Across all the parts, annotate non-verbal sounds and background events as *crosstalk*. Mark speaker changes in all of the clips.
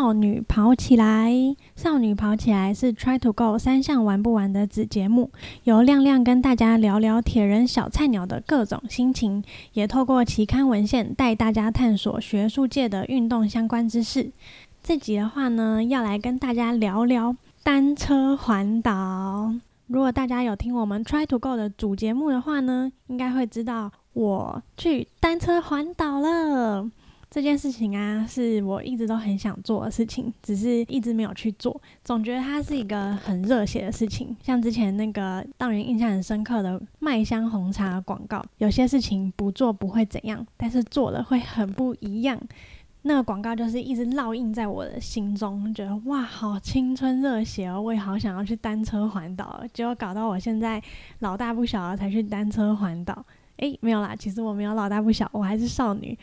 Speaker 1: 少女跑起来，少女跑起来是 Try to Go 三项玩不完的子节目，由亮亮跟大家聊聊铁人小菜鸟的各种心情，也透过期刊文献带大家探索学术界的运动相关知识。这集的话呢，要来跟大家聊聊单车环岛。如果大家有听我们 Try to Go 的主节目的话呢，应该会知道我去单车环岛了。这件事情啊，是我一直都很想做的事情，只是一直没有去做。总觉得它是一个很热血的事情，像之前那个让人印象很深刻的麦香红茶广告，有些事情不做不会怎样，但是做了会很不一样。那个广告就是一直烙印在我的心中，觉得哇，好青春热血哦！我也好想要去单车环岛，结果搞到我现在老大不小了才去单车环岛。诶，没有啦，其实我没有老大不小，我还是少女。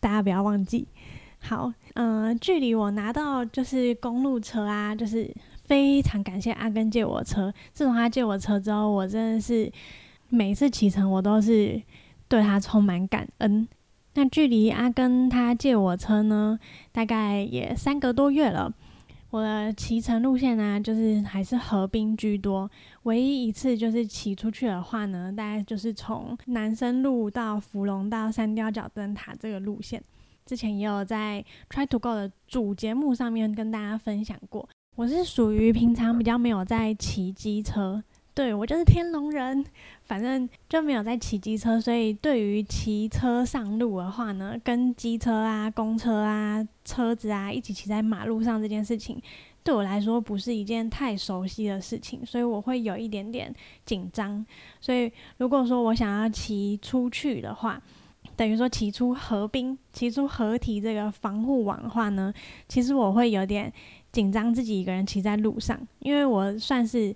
Speaker 1: 大家不要忘记，好，嗯，距离我拿到就是公路车啊，就是非常感谢阿根借我车。自从他借我车之后，我真的是每次启程我都是对他充满感恩。那距离阿根他借我车呢，大概也三个多月了。我的骑乘路线呢，就是还是河滨居多。唯一一次就是骑出去的话呢，大概就是从南生路到芙蓉到三貂角灯塔这个路线。之前也有在 Try to Go 的主节目上面跟大家分享过。我是属于平常比较没有在骑机车。对我就是天龙人，反正就没有在骑机车，所以对于骑车上路的话呢，跟机车啊、公车啊、车子啊一起骑在马路上这件事情，对我来说不是一件太熟悉的事情，所以我会有一点点紧张。所以如果说我想要骑出去的话，等于说骑出河滨、骑出河堤这个防护网的话呢，其实我会有点紧张，自己一个人骑在路上，因为我算是。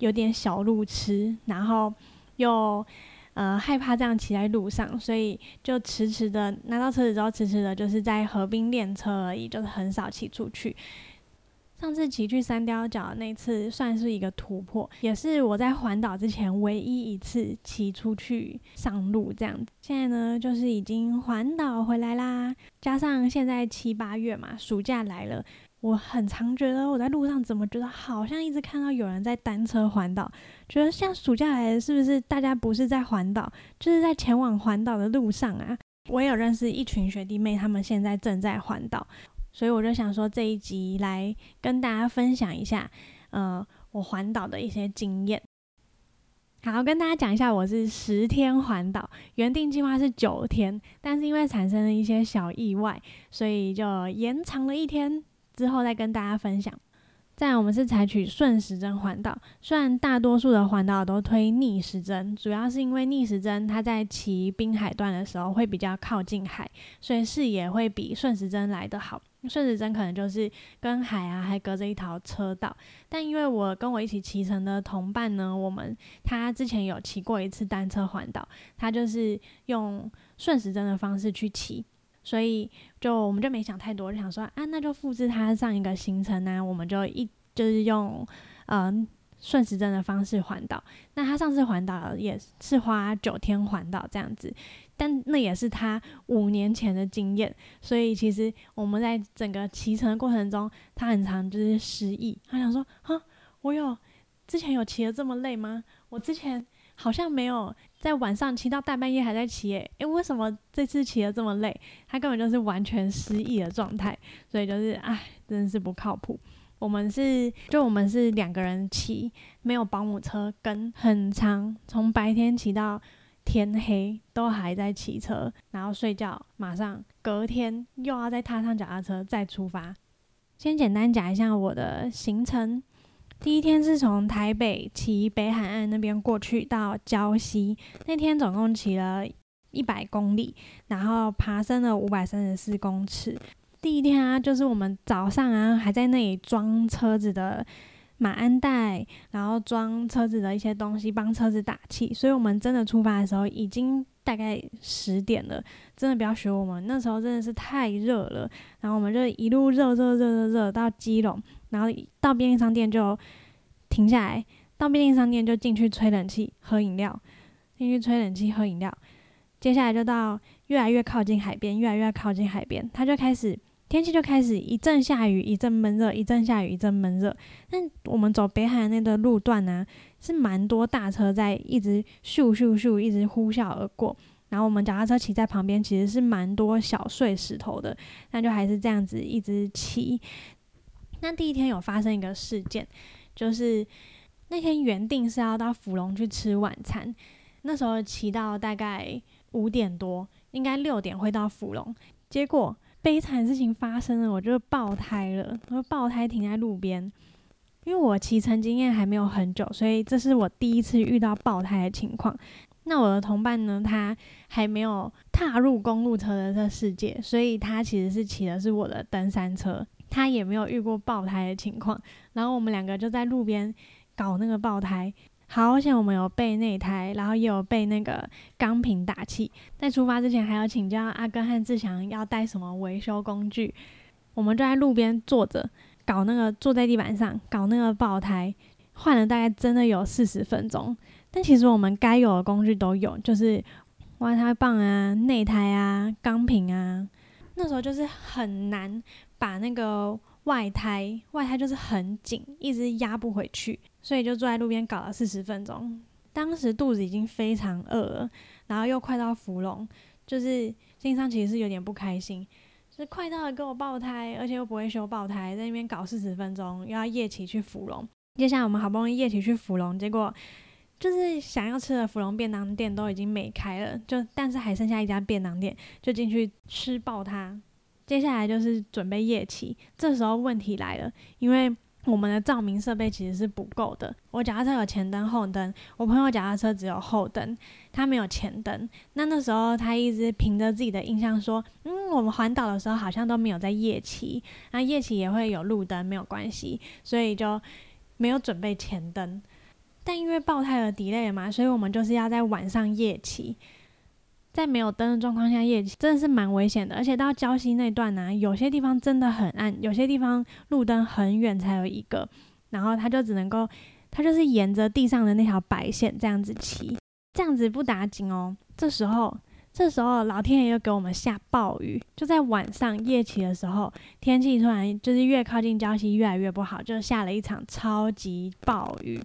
Speaker 1: 有点小路痴，然后又呃害怕这样骑在路上，所以就迟迟的拿到车子之后，迟迟的就是在河滨练车而已，就是很少骑出去。上次骑去三貂角那次算是一个突破，也是我在环岛之前唯一一次骑出去上路这样子。现在呢，就是已经环岛回来啦，加上现在七八月嘛，暑假来了。我很常觉得我在路上怎么觉得好像一直看到有人在单车环岛，觉得像暑假来是不是大家不是在环岛，就是在前往环岛的路上啊？我也有认识一群学弟妹，他们现在正在环岛，所以我就想说这一集来跟大家分享一下，呃，我环岛的一些经验。好，跟大家讲一下，我是十天环岛，原定计划是九天，但是因为产生了一些小意外，所以就延长了一天。之后再跟大家分享。再来，我们是采取顺时针环岛，虽然大多数的环岛都推逆时针，主要是因为逆时针它在骑滨海段的时候会比较靠近海，所以视野会比顺时针来得好。顺时针可能就是跟海啊还隔着一条车道，但因为我跟我一起骑乘的同伴呢，我们他之前有骑过一次单车环岛，他就是用顺时针的方式去骑。所以就我们就没想太多，就想说啊，那就复制他上一个行程呢，我们就一就是用嗯顺时针的方式环岛。那他上次环岛也是花九天环岛这样子，但那也是他五年前的经验。所以其实我们在整个骑乘的过程中，他很常就是失忆，他想说哈，我有之前有骑的这么累吗？我之前。好像没有在晚上骑到大半夜还在骑诶，诶，为什么这次骑的这么累？他根本就是完全失忆的状态，所以就是唉，真的是不靠谱。我们是就我们是两个人骑，没有保姆车跟，很长，从白天骑到天黑都还在骑车，然后睡觉，马上隔天又要再踏上脚踏车再出发。先简单讲一下我的行程。第一天是从台北骑北海岸那边过去到礁溪，那天总共骑了一百公里，然后爬升了五百三十四公尺。第一天啊，就是我们早上啊还在那里装车子的马鞍带，然后装车子的一些东西，帮车子打气。所以我们真的出发的时候已经大概十点了，真的不要学我们，那时候真的是太热了。然后我们就一路热热热热热到基隆。然后到便利商店就停下来，到便利商店就进去吹冷气喝饮料，进去吹冷气喝饮料。接下来就到越来越靠近海边，越来越靠近海边，他就开始天气就开始一阵下雨，一阵闷热，一阵下雨，一阵闷热。但我们走北海那个路段呢，是蛮多大车在一直咻咻咻，一直呼啸而过。然后我们脚踏车骑在旁边，其实是蛮多小碎石头的，那就还是这样子一直骑。那第一天有发生一个事件，就是那天原定是要到福隆去吃晚餐，那时候骑到大概五点多，应该六点会到福隆，结果悲惨事情发生了，我就爆胎了，我爆胎停在路边。因为我骑乘经验还没有很久，所以这是我第一次遇到爆胎的情况。那我的同伴呢？他还没有踏入公路车的这世界，所以他其实是骑的是我的登山车，他也没有遇过爆胎的情况。然后我们两个就在路边搞那个爆胎，好险我们有备内胎，然后也有备那个钢瓶打气。在出发之前还要请教阿哥和志祥要带什么维修工具。我们就在路边坐着搞那个，坐在地板上搞那个爆胎，换了大概真的有四十分钟。但其实我们该有的工具都有，就是外胎棒啊、内胎啊、钢瓶啊。那时候就是很难把那个外胎，外胎就是很紧，一直压不回去，所以就坐在路边搞了四十分钟。当时肚子已经非常饿了，然后又快到芙蓉，就是心上其实是有点不开心，就是快到了给我爆胎，而且又不会修爆胎，在那边搞四十分钟，又要夜骑去芙蓉。接下来我们好不容易夜骑去芙蓉，结果。就是想要吃的芙蓉便当店都已经没开了，就但是还剩下一家便当店，就进去吃爆它。接下来就是准备夜骑，这时候问题来了，因为我们的照明设备其实是不够的。我脚踏车有前灯后灯，我朋友脚踏车只有后灯，他没有前灯。那那时候他一直凭着自己的印象说，嗯，我们环岛的时候好像都没有在夜骑，那夜骑也会有路灯，没有关系，所以就没有准备前灯。但因为爆胎而 delay 嘛，所以我们就是要在晚上夜骑，在没有灯的状况下夜骑，真的是蛮危险的。而且到礁溪那段呢，有些地方真的很暗，有些地方路灯很远才有一个，然后他就只能够，他就是沿着地上的那条白线这样子骑，这样子不打紧哦。这时候，这时候老天爷又给我们下暴雨，就在晚上夜骑的时候，天气突然就是越靠近礁溪越来越不好，就下了一场超级暴雨。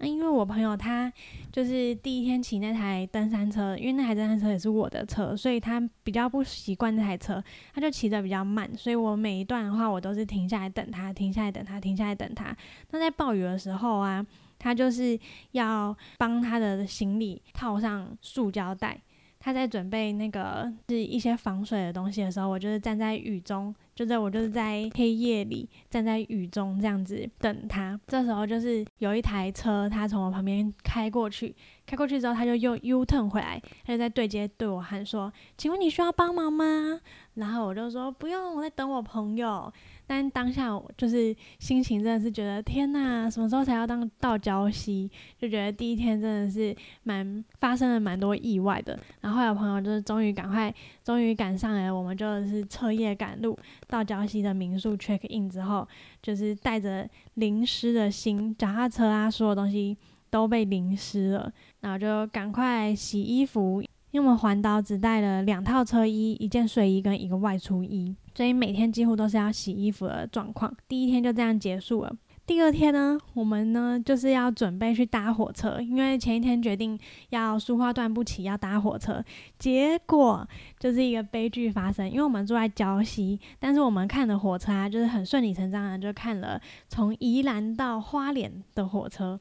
Speaker 1: 那因为我朋友他就是第一天骑那台登山车，因为那台登山车也是我的车，所以他比较不习惯那台车，他就骑得比较慢，所以我每一段的话，我都是停下来等他，停下来等他，停下来等他。那在暴雨的时候啊，他就是要帮他的行李套上塑胶袋。他在准备那个是一些防水的东西的时候，我就是站在雨中，就在我就是在黑夜里站在雨中这样子等他。这时候就是有一台车，他从我旁边开过去，开过去之后他就又 U turn 回来，他就在对接对我喊说：“请问你需要帮忙吗？”然后我就说：“不用，我在等我朋友。”但当下我就是心情真的是觉得天哪，什么时候才要当到礁溪？就觉得第一天真的是蛮发生了蛮多意外的。然后后来朋友就是终于赶快，终于赶上来，我们就是彻夜赶路到礁溪的民宿 check in 之后，就是带着淋湿的心，脚踏车啊，所有东西都被淋湿了，然后就赶快洗衣服。因为我们环岛只带了两套车衣、一件睡衣跟一个外出衣，所以每天几乎都是要洗衣服的状况。第一天就这样结束了。第二天呢，我们呢就是要准备去搭火车，因为前一天决定要书花段不起要搭火车，结果就是一个悲剧发生。因为我们住在礁溪，但是我们看的火车啊，就是很顺理成章的就看了从宜兰到花莲的火车。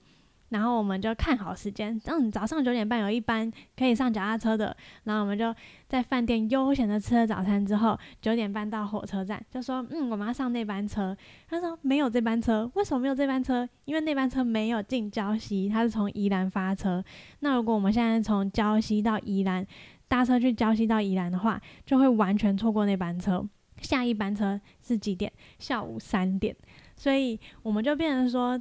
Speaker 1: 然后我们就看好时间，嗯，早上九点半有一班可以上脚踏车的，然后我们就在饭店悠闲的吃了早餐之后，九点半到火车站，就说，嗯，我们要上那班车。他说没有这班车，为什么没有这班车？因为那班车没有进礁溪，它是从宜兰发车。那如果我们现在从礁溪到宜兰搭车去礁溪到宜兰的话，就会完全错过那班车。下一班车是几点？下午三点，所以我们就变成说。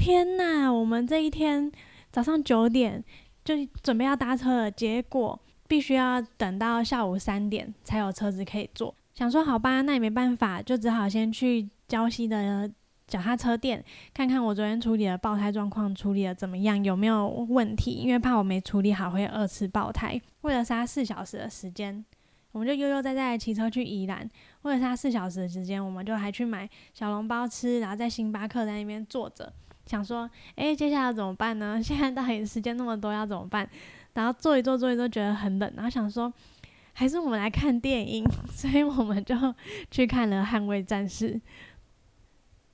Speaker 1: 天呐，我们这一天早上九点就准备要搭车了，结果必须要等到下午三点才有车子可以坐。想说好吧，那也没办法，就只好先去郊西的脚踏车店看看我昨天处理的爆胎状况处理的怎么样，有没有问题？因为怕我没处理好会二次爆胎。为了杀四小时的时间，我们就悠悠哉哉骑车去宜兰。或者是他四小时的时间，我们就还去买小笼包吃，然后在星巴克在那边坐着，想说，诶，接下来怎么办呢？*laughs* 现在到底时间那么多，要怎么办？然后坐一坐，坐一坐，觉得很冷，然后想说，还是我们来看电影，*laughs* 所以我们就去看了《捍卫战士》。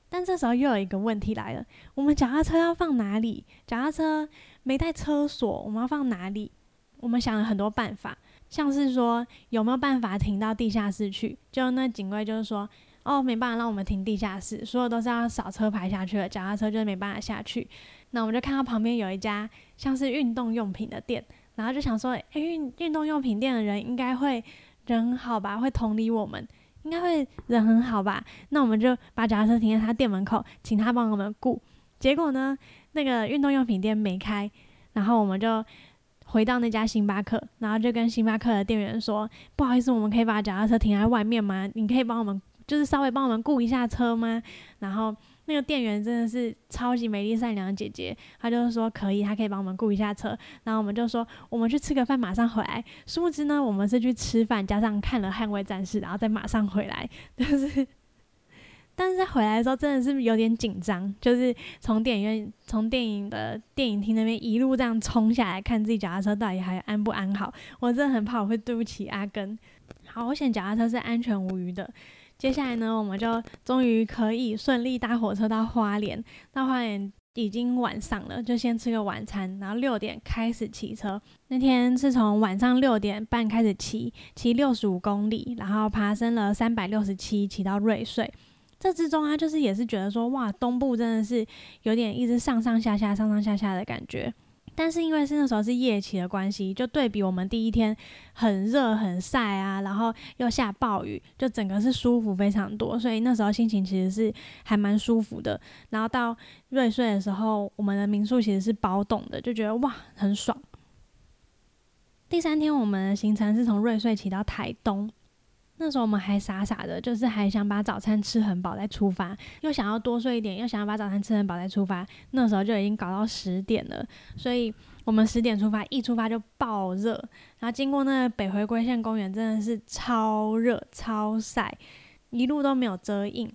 Speaker 1: 但这时候又有一个问题来了，我们脚踏车要放哪里？脚踏车没带车锁，我们要放哪里？我们想了很多办法，像是说有没有办法停到地下室去？就那警卫就是说，哦，没办法让我们停地下室，所有都是要扫车牌下去的，脚踏车就是没办法下去。那我们就看到旁边有一家像是运动用品的店，然后就想说，诶，运运动用品店的人应该会人很好吧，会同理我们。应该会人很好吧？那我们就把脚踏车停在他店门口，请他帮我们雇。结果呢，那个运动用品店没开，然后我们就回到那家星巴克，然后就跟星巴克的店员说：“不好意思，我们可以把脚踏车停在外面吗？你可以帮我们，就是稍微帮我们雇一下车吗？”然后。那个店员真的是超级美丽善良的姐姐，她就是说可以，她可以帮我们雇一下车，然后我们就说我们去吃个饭，马上回来。殊不知呢，我们是去吃饭，加上看了《捍卫战士》，然后再马上回来。*laughs* 就是，但是在回来的时候真的是有点紧张，就是从电影院、从电影的电影厅那边一路这样冲下来，看自己脚踏车到底还安不安好。我真的很怕我会对不起阿根。好我险，脚踏车是安全无虞的。接下来呢，我们就终于可以顺利搭火车到花莲。到花莲已经晚上了，就先吃个晚餐，然后六点开始骑车。那天是从晚上六点半开始骑，骑六十五公里，然后爬升了三百六十七，骑到瑞穗。这之中，他就是也是觉得说，哇，东部真的是有点一直上上下下、上上下下的感觉。但是因为是那时候是夜骑的关系，就对比我们第一天很热很晒啊，然后又下暴雨，就整个是舒服非常多，所以那时候心情其实是还蛮舒服的。然后到瑞穗的时候，我们的民宿其实是包栋的，就觉得哇很爽。第三天我们的行程是从瑞穗骑到台东。那时候我们还傻傻的，就是还想把早餐吃很饱再出发，又想要多睡一点，又想要把早餐吃很饱再出发。那时候就已经搞到十点了，所以我们十点出发，一出发就爆热，然后经过那个北回归线公园，真的是超热超晒，一路都没有遮阴。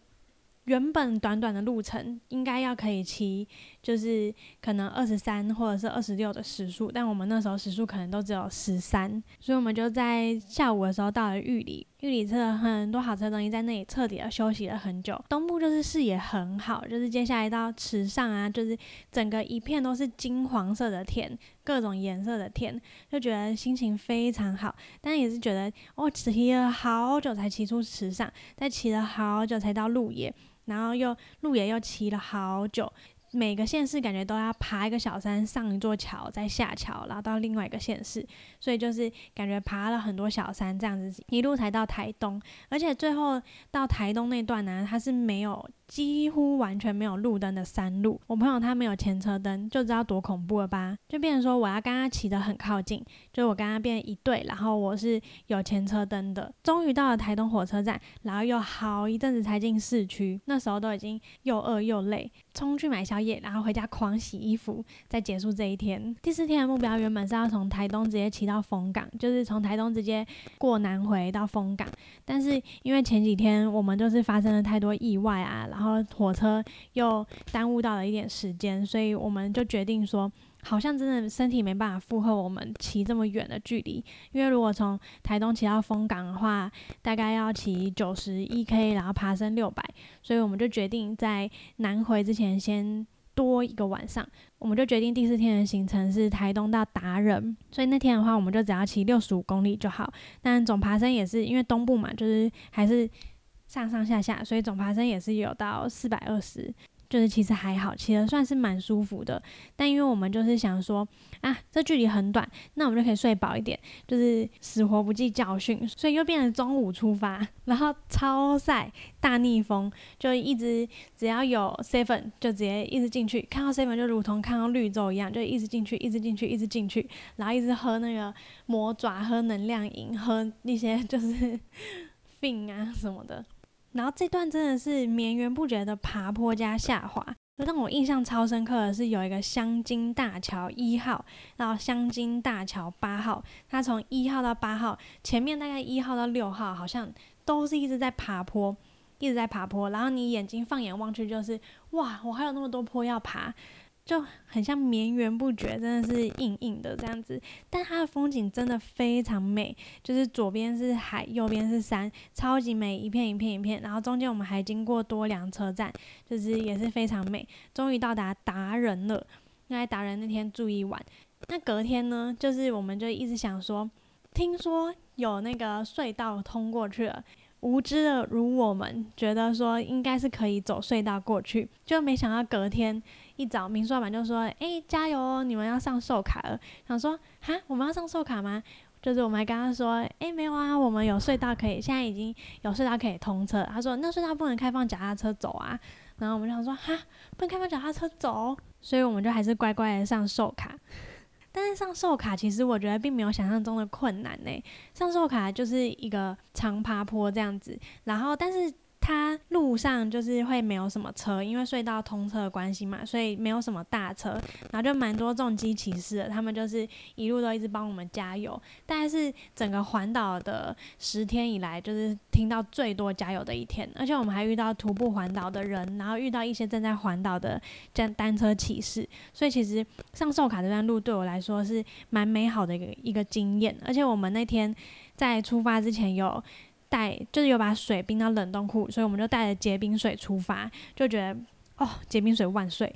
Speaker 1: 原本短短的路程应该要可以骑，就是可能二十三或者是二十六的时速，但我们那时候时速可能都只有十三，所以我们就在下午的时候到了玉里，玉里吃了很多好吃的东西，在那里彻底的休息了很久。东部就是视野很好，就是接下来到池上啊，就是整个一片都是金黄色的天，各种颜色的天，就觉得心情非常好，但也是觉得哦，骑了好久才骑出池上，再骑了好久才到鹿野。然后又路也又骑了好久，每个县市感觉都要爬一个小山，上一座桥，再下桥，然后到另外一个县市，所以就是感觉爬了很多小山，这样子一路才到台东，而且最后到台东那段呢，它是没有。几乎完全没有路灯的山路，我朋友他没有前车灯，就知道多恐怖了吧？就变成说我要跟他骑得很靠近，就我跟他变一对，然后我是有前车灯的。终于到了台东火车站，然后又好一阵子才进市区，那时候都已经又饿又累，冲去买宵夜，然后回家狂洗衣服，再结束这一天。第四天的目标原本是要从台东直接骑到丰港，就是从台东直接过南回到丰港，但是因为前几天我们就是发生了太多意外啊，然后。然后火车又耽误到了一点时间，所以我们就决定说，好像真的身体没办法负荷我们骑这么远的距离。因为如果从台东骑到丰港的话，大概要骑九十一 K，然后爬升六百，所以我们就决定在南回之前先多一个晚上。我们就决定第四天的行程是台东到达人，所以那天的话，我们就只要骑六十五公里就好。但总爬升也是因为东部嘛，就是还是。上上下下，所以总爬升也是有到四百二十，就是其实还好，骑的算是蛮舒服的。但因为我们就是想说啊，这距离很短，那我们就可以睡饱一点，就是死活不记教训，所以又变成中午出发，然后超晒大逆风，就一直只要有 seven 就直接一直进去，看到 seven 就如同看到绿洲一样，就一直进去，一直进去，一直进去，然后一直喝那个魔爪，喝能量饮，喝一些就是 *laughs* fin 啊什么的。然后这段真的是绵延不绝的爬坡加下滑，让我印象超深刻的是有一个香金大桥一号，然后香金大桥八号，它从一号到八号，前面大概一号到六号好像都是一直在爬坡，一直在爬坡，然后你眼睛放眼望去就是哇，我还有那么多坡要爬。就很像绵延不绝，真的是硬硬的这样子。但它的风景真的非常美，就是左边是海，右边是山，超级美，一片一片一片。然后中间我们还经过多良车站，就是也是非常美。终于到达达人了，因为达人那天住一晚。那隔天呢，就是我们就一直想说，听说有那个隧道通过去了。无知的如我们，觉得说应该是可以走隧道过去，就没想到隔天一早，民宿老板就说：“哎，加油哦，你们要上寿卡了。”想说：“哈，我们要上寿卡吗？”就是我们还跟他说：“哎，没有啊，我们有隧道可以，现在已经有隧道可以通车。”他说：“那隧道不能开放脚踏车走啊。”然后我们就想说：“哈，不能开放脚踏车走。”所以我们就还是乖乖的上寿卡。但是上寿卡其实我觉得并没有想象中的困难呢。上寿卡就是一个长爬坡这样子，然后但是。它路上就是会没有什么车，因为隧道通车的关系嘛，所以没有什么大车，然后就蛮多重机骑士，他们就是一路都一直帮我们加油。但是整个环岛的十天以来，就是听到最多加油的一天，而且我们还遇到徒步环岛的人，然后遇到一些正在环岛的单单车骑士，所以其实上寿卡这段路对我来说是蛮美好的一个一个经验，而且我们那天在出发之前有。带就是有把水冰到冷冻库，所以我们就带着结冰水出发，就觉得哦，结冰水万岁！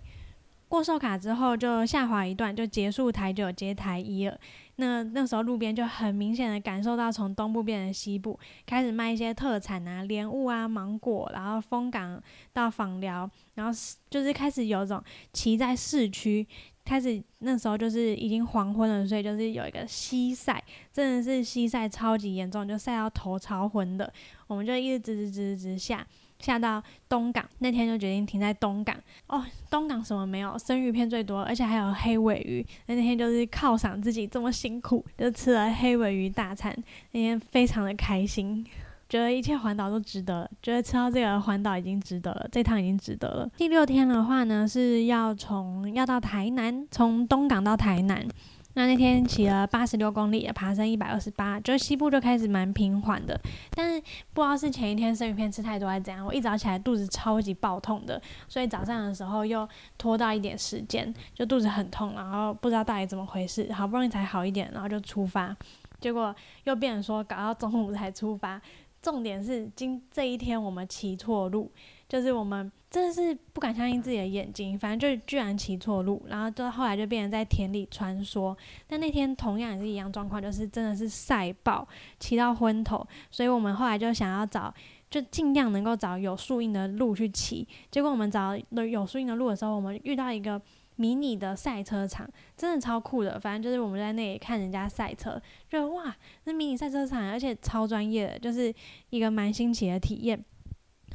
Speaker 1: 过寿卡之后就下滑一段，就结束台九接台一了。那那时候路边就很明显的感受到从东部变成西部，开始卖一些特产啊，莲雾啊，芒果，然后风港到访寮，然后就是开始有种骑在市区。开始那时候就是已经黄昏了，所以就是有一个西晒，真的是西晒超级严重，就晒到头超昏的。我们就一直直直直直下，下到东港，那天就决定停在东港。哦，东港什么没有，生鱼片最多，而且还有黑尾鱼。那那天就是犒赏自己这么辛苦，就吃了黑尾鱼大餐，那天非常的开心。觉得一切环岛都值得，觉得吃到这个环岛已经值得了，这趟已经值得了。第六天的话呢，是要从要到台南，从东港到台南。那那天骑了八十六公里，爬升一百二十八，就西部就开始蛮平缓的。但是不知道是前一天生鱼片吃太多还是怎样，我一早起来肚子超级爆痛的，所以早上的时候又拖到一点时间，就肚子很痛，然后不知道到底怎么回事，好不容易才好一点，然后就出发，结果又变成说搞到中午才出发。重点是今这一天我们骑错路，就是我们真的是不敢相信自己的眼睛，反正就是居然骑错路，然后就后来就变成在田里穿梭。但那天同样也是一样状况，就是真的是晒爆，骑到昏头，所以我们后来就想要找，就尽量能够找有树荫的路去骑。结果我们找有树荫的路的时候，我们遇到一个。迷你的赛车场真的超酷的，反正就是我们在那里看人家赛车，觉得哇，那迷你赛车场，而且超专业的，就是一个蛮新奇的体验。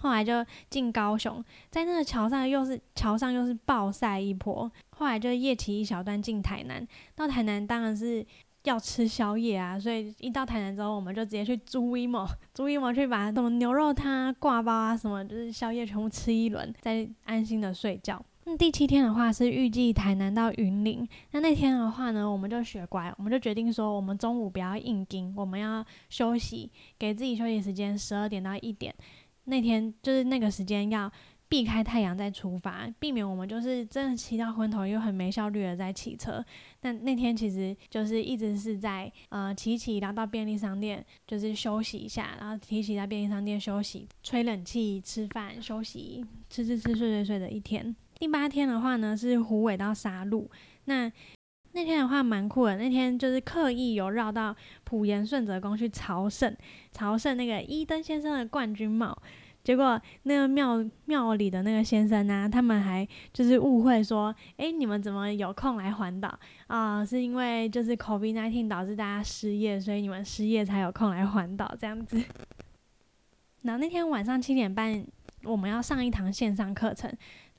Speaker 1: 后来就进高雄，在那个桥上又是桥上又是暴晒一波。后来就夜骑一小段进台南，到台南当然是要吃宵夜啊，所以一到台南之后，我们就直接去租一模，租一模去把什么牛肉汤、挂包啊什么，就是宵夜全部吃一轮，再安心的睡觉。那第七天的话是预计台南到云林。那那天的话呢，我们就学乖，我们就决定说，我们中午不要硬盯，我们要休息，给自己休息时间，十二点到一点。那天就是那个时间要避开太阳再出发，避免我们就是真的骑到昏头又很没效率的在骑车。那那天其实就是一直是在呃骑骑，然后到便利商店就是休息一下，然后提骑在便利商店休息，吹冷气、吃饭、休息，吃吃吃、睡睡睡的一天。第八天的话呢，是虎尾到沙鹿。那那天的话蛮酷的，那天就是刻意有绕到普盐顺泽宫去朝圣，朝圣那个伊登先生的冠军帽。结果那个庙庙里的那个先生呢，他们还就是误会说，哎，你们怎么有空来环岛啊？是因为就是 COVID-19 导致大家失业，所以你们失业才有空来环岛这样子。*laughs* 然后那天晚上七点半，我们要上一堂线上课程。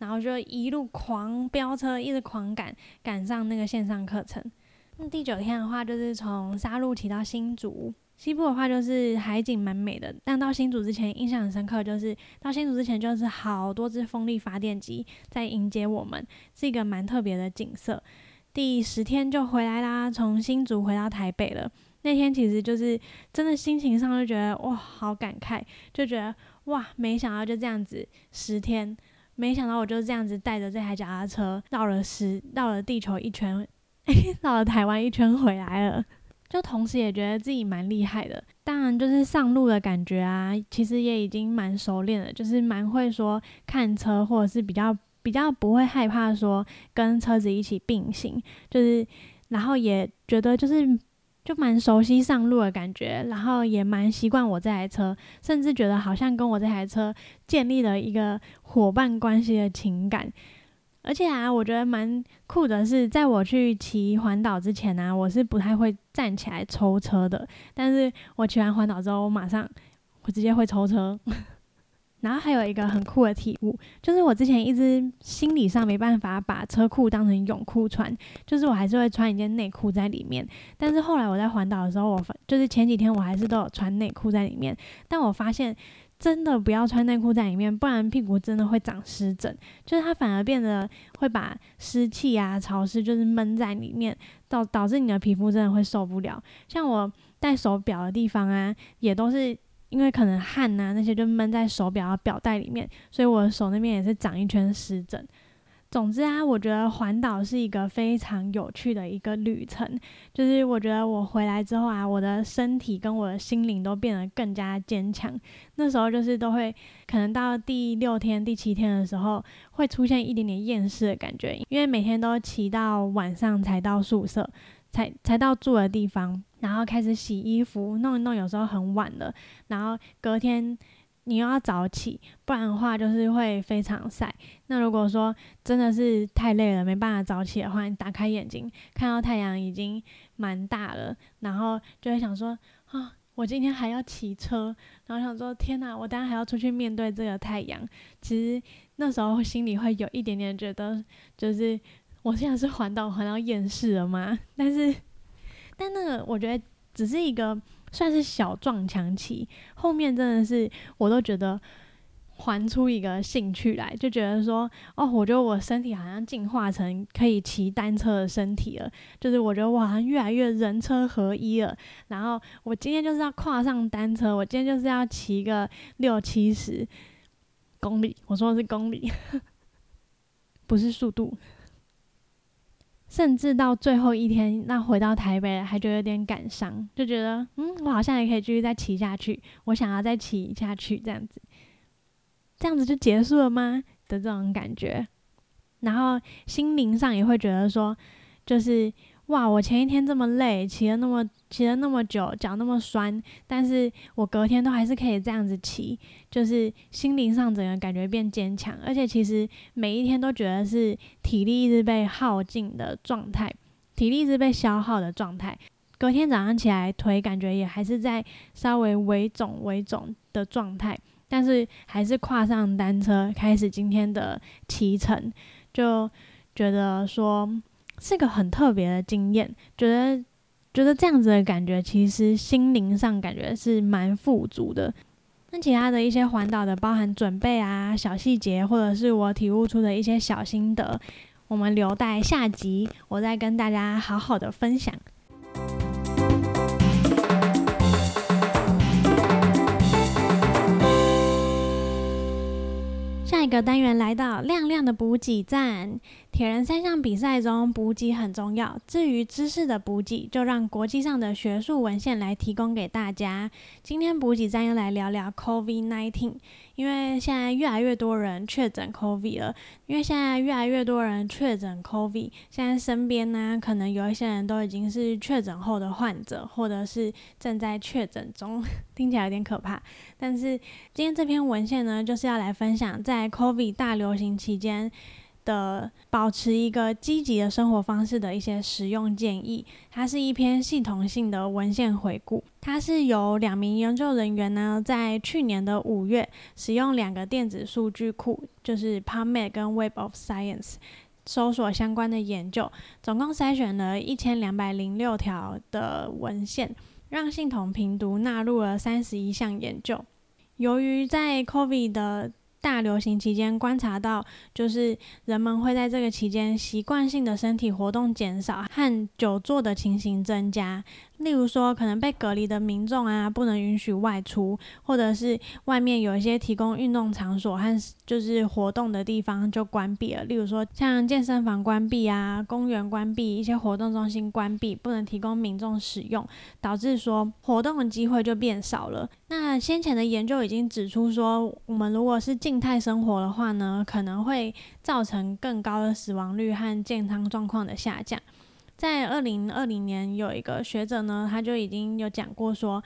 Speaker 1: 然后就一路狂飙车，一直狂赶赶上那个线上课程。那第九天的话，就是从沙鹿骑到新竹。西部的话，就是海景蛮美的。但到新竹之前，印象很深刻，就是到新竹之前，就是好多只风力发电机在迎接我们，是一个蛮特别的景色。第十天就回来啦，从新竹回到台北了。那天其实就是真的心情上就觉得哇，好感慨，就觉得哇，没想到就这样子十天，没想到我就这样子带着这台脚踏车绕了十绕了地球一圈，*laughs* 绕了台湾一圈回来了。就同时也觉得自己蛮厉害的，当然就是上路的感觉啊，其实也已经蛮熟练了，就是蛮会说看车，或者是比较比较不会害怕说跟车子一起并行，就是然后也觉得就是就蛮熟悉上路的感觉，然后也蛮习惯我这台车，甚至觉得好像跟我这台车建立了一个伙伴关系的情感。而且啊，我觉得蛮酷的是，在我去骑环岛之前呢，我是不太会站起来抽车的。但是我骑完环岛之后，我马上我直接会抽车。然后还有一个很酷的体悟，就是我之前一直心理上没办法把车裤当成泳裤穿，就是我还是会穿一件内裤在里面。但是后来我在环岛的时候，我发就是前几天我还是都有穿内裤在里面，但我发现。真的不要穿内裤在里面，不然屁股真的会长湿疹。就是它反而变得会把湿气啊、潮湿就是闷在里面，导导致你的皮肤真的会受不了。像我戴手表的地方啊，也都是因为可能汗呐那些就闷在手表表带里面，所以我的手那边也是长一圈湿疹。总之啊，我觉得环岛是一个非常有趣的一个旅程。就是我觉得我回来之后啊，我的身体跟我的心灵都变得更加坚强。那时候就是都会，可能到第六天、第七天的时候，会出现一点点厌世的感觉，因为每天都骑到晚上才到宿舍，才才到住的地方，然后开始洗衣服，弄一弄，有时候很晚了，然后隔天。你又要早起，不然的话就是会非常晒。那如果说真的是太累了，没办法早起的话，你打开眼睛看到太阳已经蛮大了，然后就会想说啊，我今天还要骑车，然后想说天哪，我当然还要出去面对这个太阳。其实那时候心里会有一点点觉得，就是我现在是环岛环到厌世了吗？*laughs* 但是，但那个我觉得只是一个。算是小撞墙期，后面真的是我都觉得还出一个兴趣来，就觉得说，哦，我觉得我身体好像进化成可以骑单车的身体了，就是我觉得我好像越来越人车合一了。然后我今天就是要跨上单车，我今天就是要骑个六七十公里，我说的是公里，*laughs* 不是速度。甚至到最后一天，那回到台北还觉得有点感伤，就觉得嗯，我好像也可以继续再骑下去，我想要再骑下去这样子，这样子就结束了吗的这种感觉，然后心灵上也会觉得说，就是。哇！我前一天这么累，骑了那么骑了那么久，脚那么酸，但是我隔天都还是可以这样子骑，就是心灵上整个感觉变坚强，而且其实每一天都觉得是体力一直被耗尽的状态，体力一直被消耗的状态。隔天早上起来，腿感觉也还是在稍微微肿微肿的状态，但是还是跨上单车，开始今天的骑程，就觉得说。是个很特别的经验，觉得觉得这样子的感觉，其实心灵上感觉是蛮富足的。那其他的一些环岛的，包含准备啊、小细节，或者是我体悟出的一些小心得，我们留待下集，我再跟大家好好的分享。下一个单元来到亮亮的补给站。铁人三项比赛中，补给很重要。至于知识的补给，就让国际上的学术文献来提供给大家。今天补给站要来聊聊 COVID-19，因为现在越来越多人确诊 COVID 了。因为现在越来越多人确诊 COVID，现在身边呢，可能有一些人都已经是确诊后的患者，或者是正在确诊中，*laughs* 听起来有点可怕。但是今天这篇文献呢，就是要来分享在 COVID 大流行期间。的保持一个积极的生活方式的一些实用建议，它是一篇系统性的文献回顾。它是由两名研究人员呢，在去年的五月，使用两个电子数据库，就是 PubMed 跟 Web of Science，搜索相关的研究，总共筛选了一千两百零六条的文献，让系统评读纳入了三十一项研究。由于在 COVID 的大流行期间观察到，就是人们会在这个期间习惯性的身体活动减少和久坐的情形增加。例如说，可能被隔离的民众啊，不能允许外出，或者是外面有一些提供运动场所和就是活动的地方就关闭了。例如说，像健身房关闭啊，公园关闭，一些活动中心关闭，不能提供民众使用，导致说活动的机会就变少了。那先前的研究已经指出说，我们如果是静态生活的话呢，可能会造成更高的死亡率和健康状况的下降。在二零二零年，有一个学者呢，他就已经有讲过说，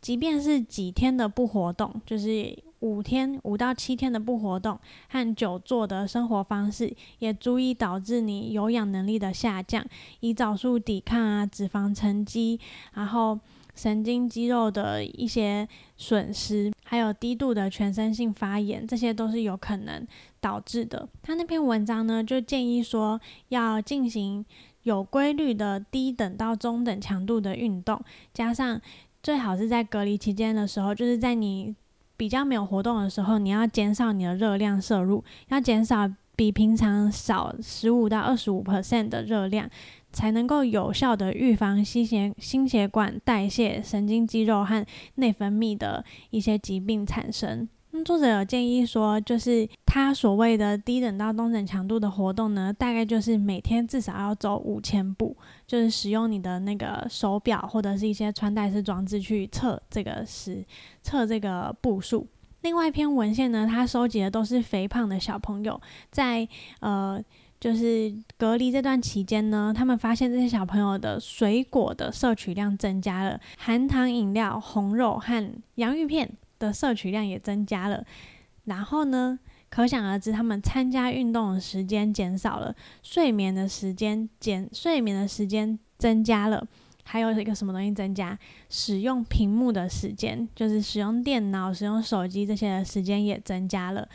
Speaker 1: 即便是几天的不活动，就是五天五到七天的不活动和久坐的生活方式，也足以导致你有氧能力的下降，胰岛素抵抗啊，脂肪沉积，然后神经肌肉的一些损失，还有低度的全身性发炎，这些都是有可能导致的。他那篇文章呢，就建议说要进行。有规律的低等到中等强度的运动，加上最好是在隔离期间的时候，就是在你比较没有活动的时候，你要减少你的热量摄入，要减少比平常少十五到二十五 percent 的热量，才能够有效的预防心血心血管代谢、神经肌肉和内分泌的一些疾病产生。作者有建议说，就是他所谓的低等到中等强度的活动呢，大概就是每天至少要走五千步，就是使用你的那个手表或者是一些穿戴式装置去测这个时测这个步数。另外一篇文献呢，他收集的都是肥胖的小朋友，在呃就是隔离这段期间呢，他们发现这些小朋友的水果的摄取量增加了，含糖饮料、红肉和洋芋片。的摄取量也增加了，然后呢，可想而知，他们参加运动的时间减少了，睡眠的时间减，睡眠的时间增加了，还有一个什么东西增加？使用屏幕的时间，就是使用电脑、使用手机这些的时间也增加了。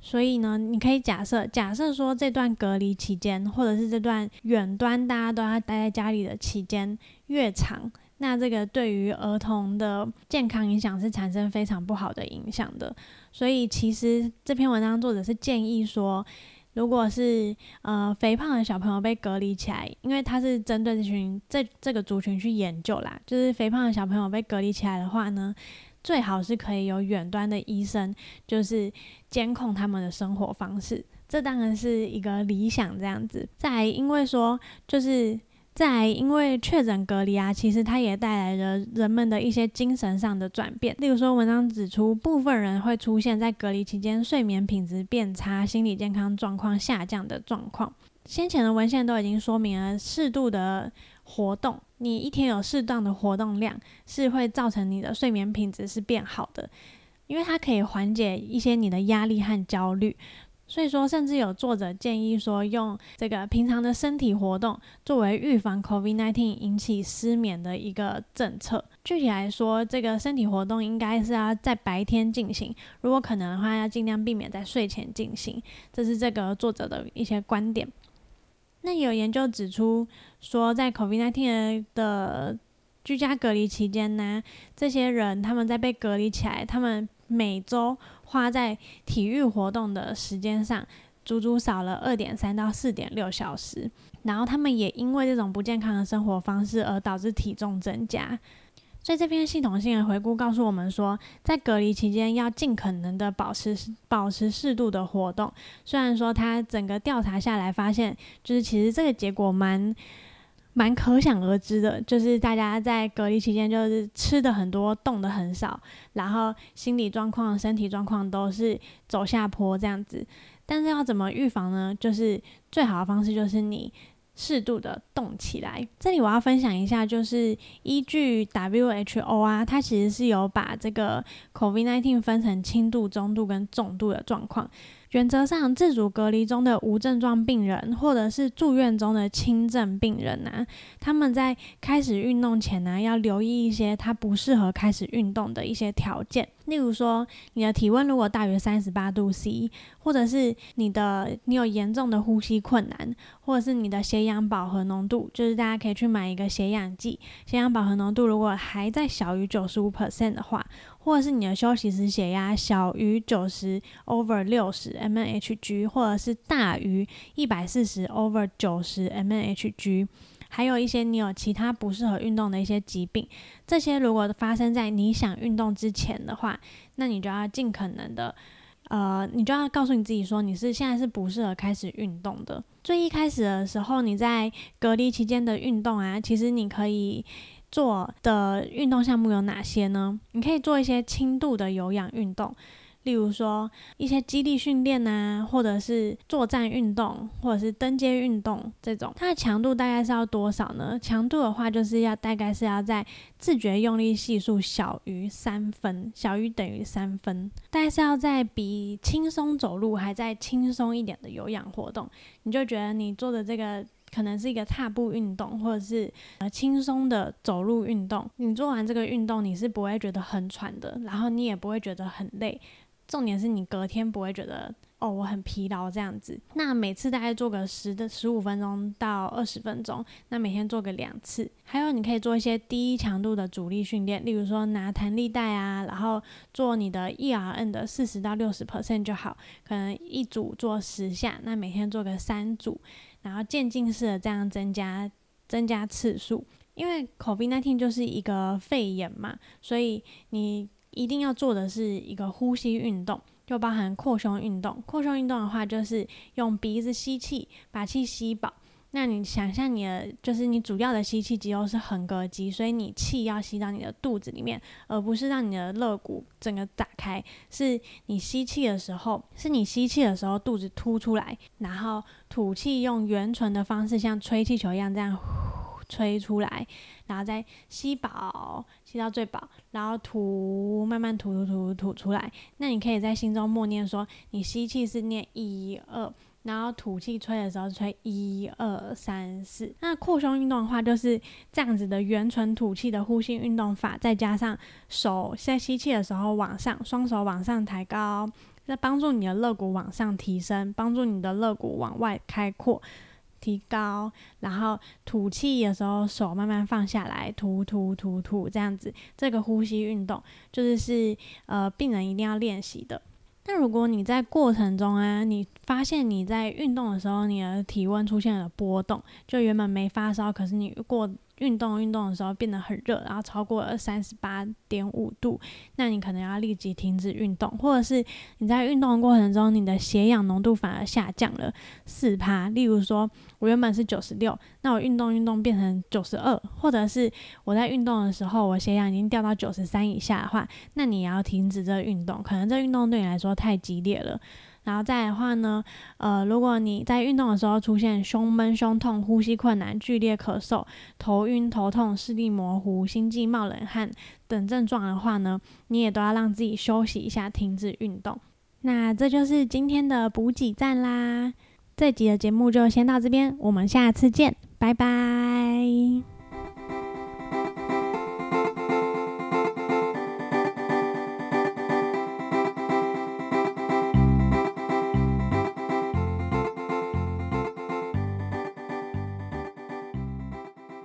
Speaker 1: 所以呢，你可以假设，假设说这段隔离期间，或者是这段远端大家都要待在家里的期间越长。那这个对于儿童的健康影响是产生非常不好的影响的，所以其实这篇文章作者是建议说，如果是呃肥胖的小朋友被隔离起来，因为他是针对这群这这个族群去研究啦，就是肥胖的小朋友被隔离起来的话呢，最好是可以有远端的医生，就是监控他们的生活方式，这当然是一个理想这样子。再因为说就是。在因为确诊隔离啊，其实它也带来了人们的一些精神上的转变。例如说，文章指出，部分人会出现在隔离期间睡眠品质变差、心理健康状况下降的状况。先前的文献都已经说明了，适度的活动，你一天有适当的活动量，是会造成你的睡眠品质是变好的，因为它可以缓解一些你的压力和焦虑。所以说，甚至有作者建议说，用这个平常的身体活动作为预防 COVID-19 引起失眠的一个政策。具体来说，这个身体活动应该是要在白天进行，如果可能的话，要尽量避免在睡前进行。这是这个作者的一些观点。那有研究指出说，在 COVID-19 的居家隔离期间呢，这些人他们在被隔离起来，他们每周花在体育活动的时间上，足足少了二点三到四点六小时。然后他们也因为这种不健康的生活方式而导致体重增加。所以这篇系统性的回顾告诉我们说，在隔离期间要尽可能的保持保持适度的活动。虽然说他整个调查下来发现，就是其实这个结果蛮。蛮可想而知的，就是大家在隔离期间，就是吃的很多，动的很少，然后心理状况、身体状况都是走下坡这样子。但是要怎么预防呢？就是最好的方式就是你适度的动起来。这里我要分享一下，就是依据 WHO 啊，它其实是有把这个 COVID-19 分成轻度、中度跟重度的状况。原则上，自主隔离中的无症状病人，或者是住院中的轻症病人呐，他们在开始运动前呢，要留意一些他不适合开始运动的一些条件。例如说，你的体温如果大于三十八度 C，或者是你的你有严重的呼吸困难，或者是你的血氧饱和浓度，就是大家可以去买一个血氧计，血氧饱和浓度如果还在小于九十五 percent 的话，或者是你的休息时血压小于九十 over 六十 mmHg，或者是大于一百四十 over 九十 mmHg。还有一些你有其他不适合运动的一些疾病，这些如果发生在你想运动之前的话，那你就要尽可能的，呃，你就要告诉你自己说你是现在是不适合开始运动的。最一开始的时候，你在隔离期间的运动啊，其实你可以做的运动项目有哪些呢？你可以做一些轻度的有氧运动。例如说一些肌力训练呐，或者是作战运动，或者是登阶运动这种，它的强度大概是要多少呢？强度的话，就是要大概是要在自觉用力系数小于三分，小于等于三分，大概是要在比轻松走路还在轻松一点的有氧活动，你就觉得你做的这个可能是一个踏步运动，或者是呃轻松的走路运动，你做完这个运动，你是不会觉得很喘的，然后你也不会觉得很累。重点是你隔天不会觉得哦我很疲劳这样子。那每次大概做个十的十五分钟到二十分钟，那每天做个两次。还有你可以做一些低强度的阻力训练，例如说拿弹力带啊，然后做你的 E R N 的四十到六十 percent 就好，可能一组做十下，那每天做个三组，然后渐进式的这样增加增加次数。因为 COVID-19 就是一个肺炎嘛，所以你。一定要做的是一个呼吸运动，就包含扩胸运动。扩胸运动的话，就是用鼻子吸气，把气吸饱。那你想象你的，就是你主要的吸气肌肉是横膈肌，所以你气要吸到你的肚子里面，而不是让你的肋骨整个打开。是你吸气的时候，是你吸气的时候肚子凸出来，然后吐气用圆唇的方式，像吹气球一样这样。吹出来，然后再吸饱，吸到最饱，然后吐，慢慢吐吐吐吐出来。那你可以在心中默念说：你吸气是念一二，然后吐气吹的时候吹一二三四。那扩胸运动的话，就是这样子的圆唇吐气的呼吸运动法，再加上手在吸气的时候往上，双手往上抬高，再帮助你的肋骨往上提升，帮助你的肋骨往外开阔。提高，然后吐气的时候手慢慢放下来，吐吐吐吐这样子，这个呼吸运动就是是呃病人一定要练习的。那如果你在过程中啊，你发现你在运动的时候，你的体温出现了波动，就原本没发烧，可是你过。运动运动的时候变得很热，然后超过了三十八点五度，那你可能要立即停止运动，或者是你在运动的过程中，你的血氧浓度反而下降了四趴。例如说，我原本是九十六，那我运动运动变成九十二，或者是我在运动的时候，我血氧已经掉到九十三以下的话，那你也要停止这运动，可能这运动对你来说太激烈了。然后再的话呢，呃，如果你在运动的时候出现胸闷、胸痛、呼吸困难、剧烈咳嗽、头晕、头痛、视力模糊、心悸、冒冷汗等症状的话呢，你也都要让自己休息一下，停止运动。那这就是今天的补给站啦，这集的节目就先到这边，我们下次见，拜拜。